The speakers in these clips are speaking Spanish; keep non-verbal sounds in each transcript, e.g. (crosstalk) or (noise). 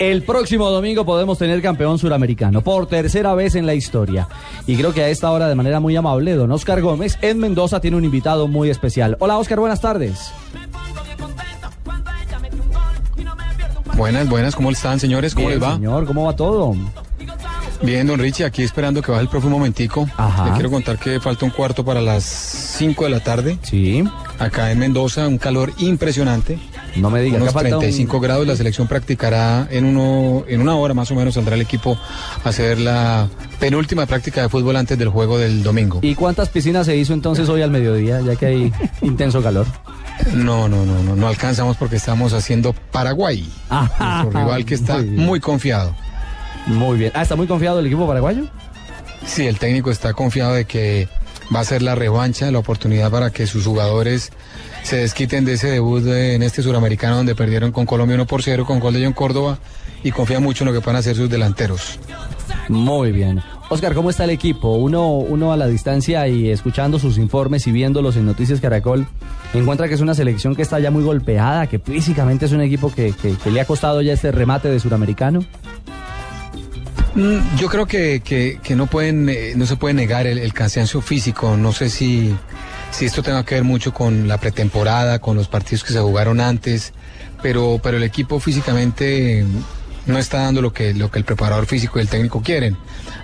El próximo domingo podemos tener campeón suramericano por tercera vez en la historia. Y creo que a esta hora, de manera muy amable, don Oscar Gómez en Mendoza tiene un invitado muy especial. Hola Oscar, buenas tardes. Buenas, buenas, ¿cómo están señores? ¿Cómo Bien, les va? Señor, ¿cómo va todo? Bien, don Richie, aquí esperando que baje el profe un momentico. Ajá. Le quiero contar que falta un cuarto para las 5 de la tarde. Sí, Acá en Mendoza, un calor impresionante. No me diga que Unos falta un- 35 grados. La selección practicará en, uno, en una hora más o menos. Saldrá el equipo a hacer la penúltima práctica de fútbol antes del juego del domingo. ¿Y cuántas piscinas se hizo entonces hoy al mediodía, ya que hay (laughs) intenso calor? No, no, no, no, no alcanzamos porque estamos haciendo Paraguay. Ajá. Nuestro (laughs) rival que está Muy muy confiado. Muy bien. Ah, ¿está muy confiado el equipo paraguayo? Sí, el técnico está confiado de que va a ser la revancha, la oportunidad para que sus jugadores se desquiten de ese debut de- en este suramericano donde perdieron con Colombia 1 por 0 con gol de John Córdoba y confía mucho en lo que van a hacer sus delanteros. Muy bien. Oscar, ¿cómo está el equipo? Uno, uno a la distancia y escuchando sus informes y viéndolos en Noticias Caracol, encuentra que es una selección que está ya muy golpeada, que físicamente es un equipo que, que- que le ha costado ya este remate de suramericano. Mm, Yo creo que, que- que no pueden, eh, no se puede negar el, el cansancio físico. No sé si, si esto tenga que ver mucho con la pretemporada, con los partidos que se jugaron antes, pero, pero el equipo físicamente no está dando lo que, lo que el preparador físico y el técnico quieren.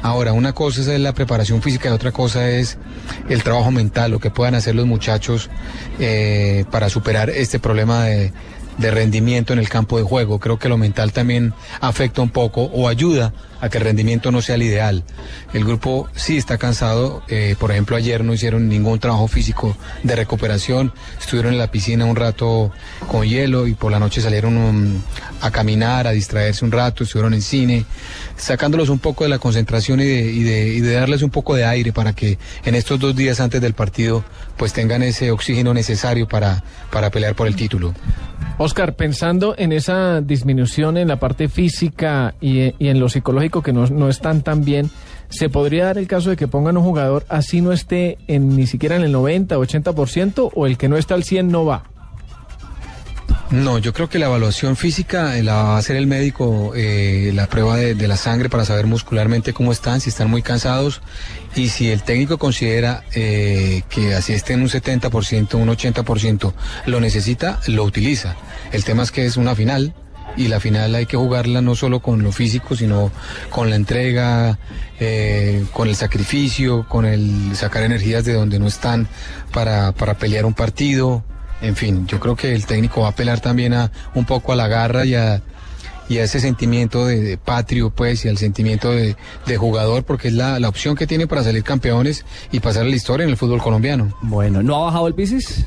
Ahora, una cosa es la preparación física y otra cosa es el trabajo mental, lo que puedan hacer los muchachos eh, para superar este problema de, de rendimiento en el campo de juego. Creo que lo mental también afecta un poco o ayuda a que el rendimiento no sea el ideal. El grupo sí está cansado. eh, por ejemplo, ayer no hicieron ningún trabajo físico de recuperación. Estuvieron en la piscina un rato con hielo y por la noche salieron um, a caminar, a distraerse un rato. Estuvieron en cine, sacándolos un poco de la concentración y de, y de- y de darles un poco de aire para que en estos dos días antes del partido pues tengan ese oxígeno necesario para, para pelear por el título. Oscar, pensando en esa disminución en la parte física y, en lo psicológico que no, no están tan bien, ¿se podría dar el caso de que pongan un jugador así no esté en, ni siquiera en el 90, 80% o el que no está al 100 no va? No, yo creo que la evaluación física eh, la va a hacer el médico, eh, la prueba de, de la sangre para saber muscularmente cómo están, si están muy cansados y si el técnico considera eh, que así estén un 70%, un 80%, lo necesita, lo utiliza. El tema es que es una final y la final hay que jugarla no solo con lo físico, sino con la entrega, eh, con el sacrificio, con el sacar energías de donde no están para, para pelear un partido. En fin, yo creo que el técnico va a apelar también a un poco a la garra y a, ese sentimiento de, patrio, pues, y al sentimiento de, de jugador, porque es la, opción que tiene para salir campeones y pasar la historia en el fútbol colombiano. Bueno, ¿no ha bajado el Pisis?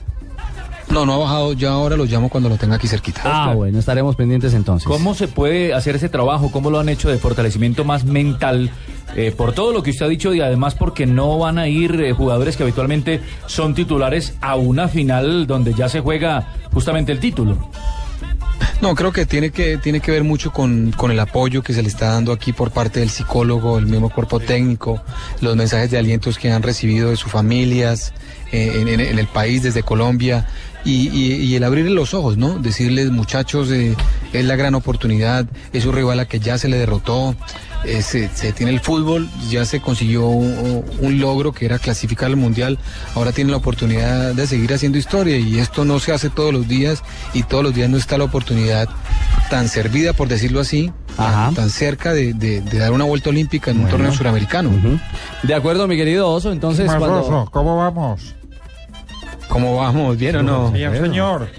No, no ha bajado, ya ahora lo llamo cuando lo tenga aquí cerquita. Ah, bueno, estaremos pendientes entonces. ¿Cómo se puede hacer ese trabajo? ¿Cómo lo han hecho de fortalecimiento más mental? Eh, por todo lo que usted ha dicho y además porque no van a ir eh, jugadores que habitualmente son titulares a una final donde ya se juega justamente el título. No, creo que tiene que, tiene que ver mucho con, con el apoyo que se le está dando aquí por parte del psicólogo, el mismo cuerpo técnico, los mensajes de alientos que han recibido de sus familias eh, en, en- en el país, desde Colombia, y, y- y el abrirle los ojos, ¿no? Decirles, muchachos, eh, es la gran oportunidad, es un rival a que ya se le derrotó, eh, se, se tiene el fútbol, ya se consiguió un, un logro que era clasificar al Mundial, ahora tiene la oportunidad de seguir haciendo historia y esto no se hace todos los días y todos los días no está la oportunidad tan servida, por decirlo así, Ajá. tan, cerca de, de- de dar una vuelta olímpica en un torneo suramericano. De acuerdo, mi querido Oso, entonces Más cuando... Oso, ¿cómo vamos? ¿Cómo vamos? ¿Bien o no? Bien, señor.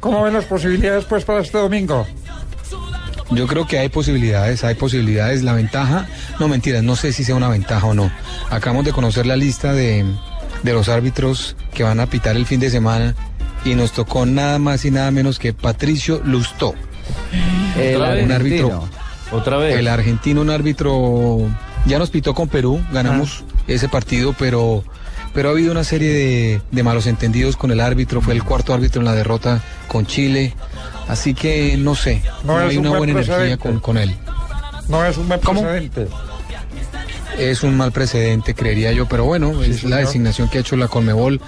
¿Cómo ven las posibilidades pues para este domingo? Yo creo que hay posibilidades, hay posibilidades. La ventaja No, mentiras, no sé si sea una ventaja o no. Acabamos de conocer la lista de, de los árbitros que van a pitar el fin de semana y nos tocó nada más y nada menos que Patricio Lustó. El un árbitro. Otra vez. El argentino, un árbitro, ya nos pitó con Perú, ganamos ese partido, pero, pero ha habido una serie de, de malos entendidos con el árbitro, fue el cuarto árbitro en la derrota con Chile, así que no sé, No hay un una buen buena energía con, con él. No es un buen ¿Cómo? precedente. Es un mal precedente, creería yo, pero bueno, es la designación que ha hecho la Conmebol,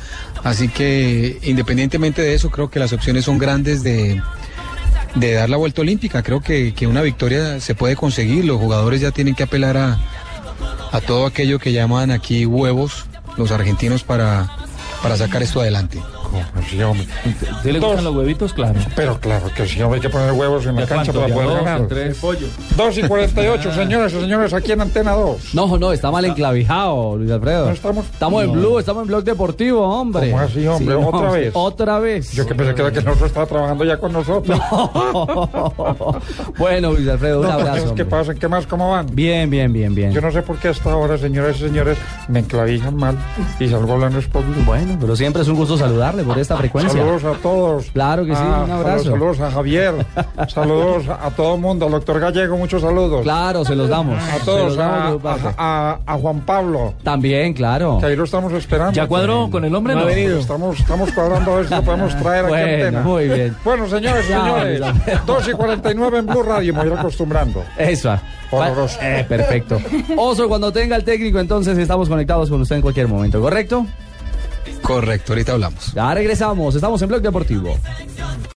así que independientemente de eso, creo que las opciones son grandes de, de dar la vuelta olímpica, creo que, que una victoria se puede conseguir, los jugadores ya tienen que apelar a, a todo aquello que llaman aquí huevos, los argentinos, para, para sacar esto adelante. Sí, hombre. ¿Sí le gustan Dos. los huevitos? Claro. Pero claro que sí, hombre, hay que poner huevos en la ¿Ya cancha para ¿Ya poder dos, ganar. tres? 2 y 48, señores y señores, aquí en Antena 2. No, no, está mal enclavijado, Luis Alfredo. No estamos- estamos en Blue, estamos en Blog Deportivo, hombre. ¿Cómo así, hombre? no, ¿Otra vez? Otra vez. Yo que pensé que era que el otro estaba trabajando ya con nosotros. (laughs) bueno, Luis Alfredo, un No, abrazo. ¿Qué hombre. pasa? ¿Qué más? ¿Cómo van? Bien, bien, bien, bien. Yo no sé por qué hasta ahora, señores y señores, me enclavijan mal y salgo hablando es por Blue. Bueno, pero siempre es un gusto saludarle por esta frecuencia. Saludos a todos. Claro que sí, Ah, un abrazo. Saludos, saludos a Javier. (laughs) saludos a todo el mundo. Al doctor Gallego, muchos saludos. Claro, se los damos. A todos. los damos A, Juan Pablo, También, claro. que ahí lo estamos esperando. ¿Ya cuadró con el hombre? No, Estamos, estamos cuadrando a ver si lo podemos traer aquí a Bueno, antena. muy bien. Bueno, señores, Ya, señores, ya. 2 y 49 en Blue Radio, me voy acostumbrando. Eso. Horroroso. Eh, perfecto. Oso, cuando tenga el técnico, entonces estamos conectados con usted en cualquier momento, ¿correcto? Correcto, ahorita hablamos. Ya regresamos, estamos en Blog Deportivo.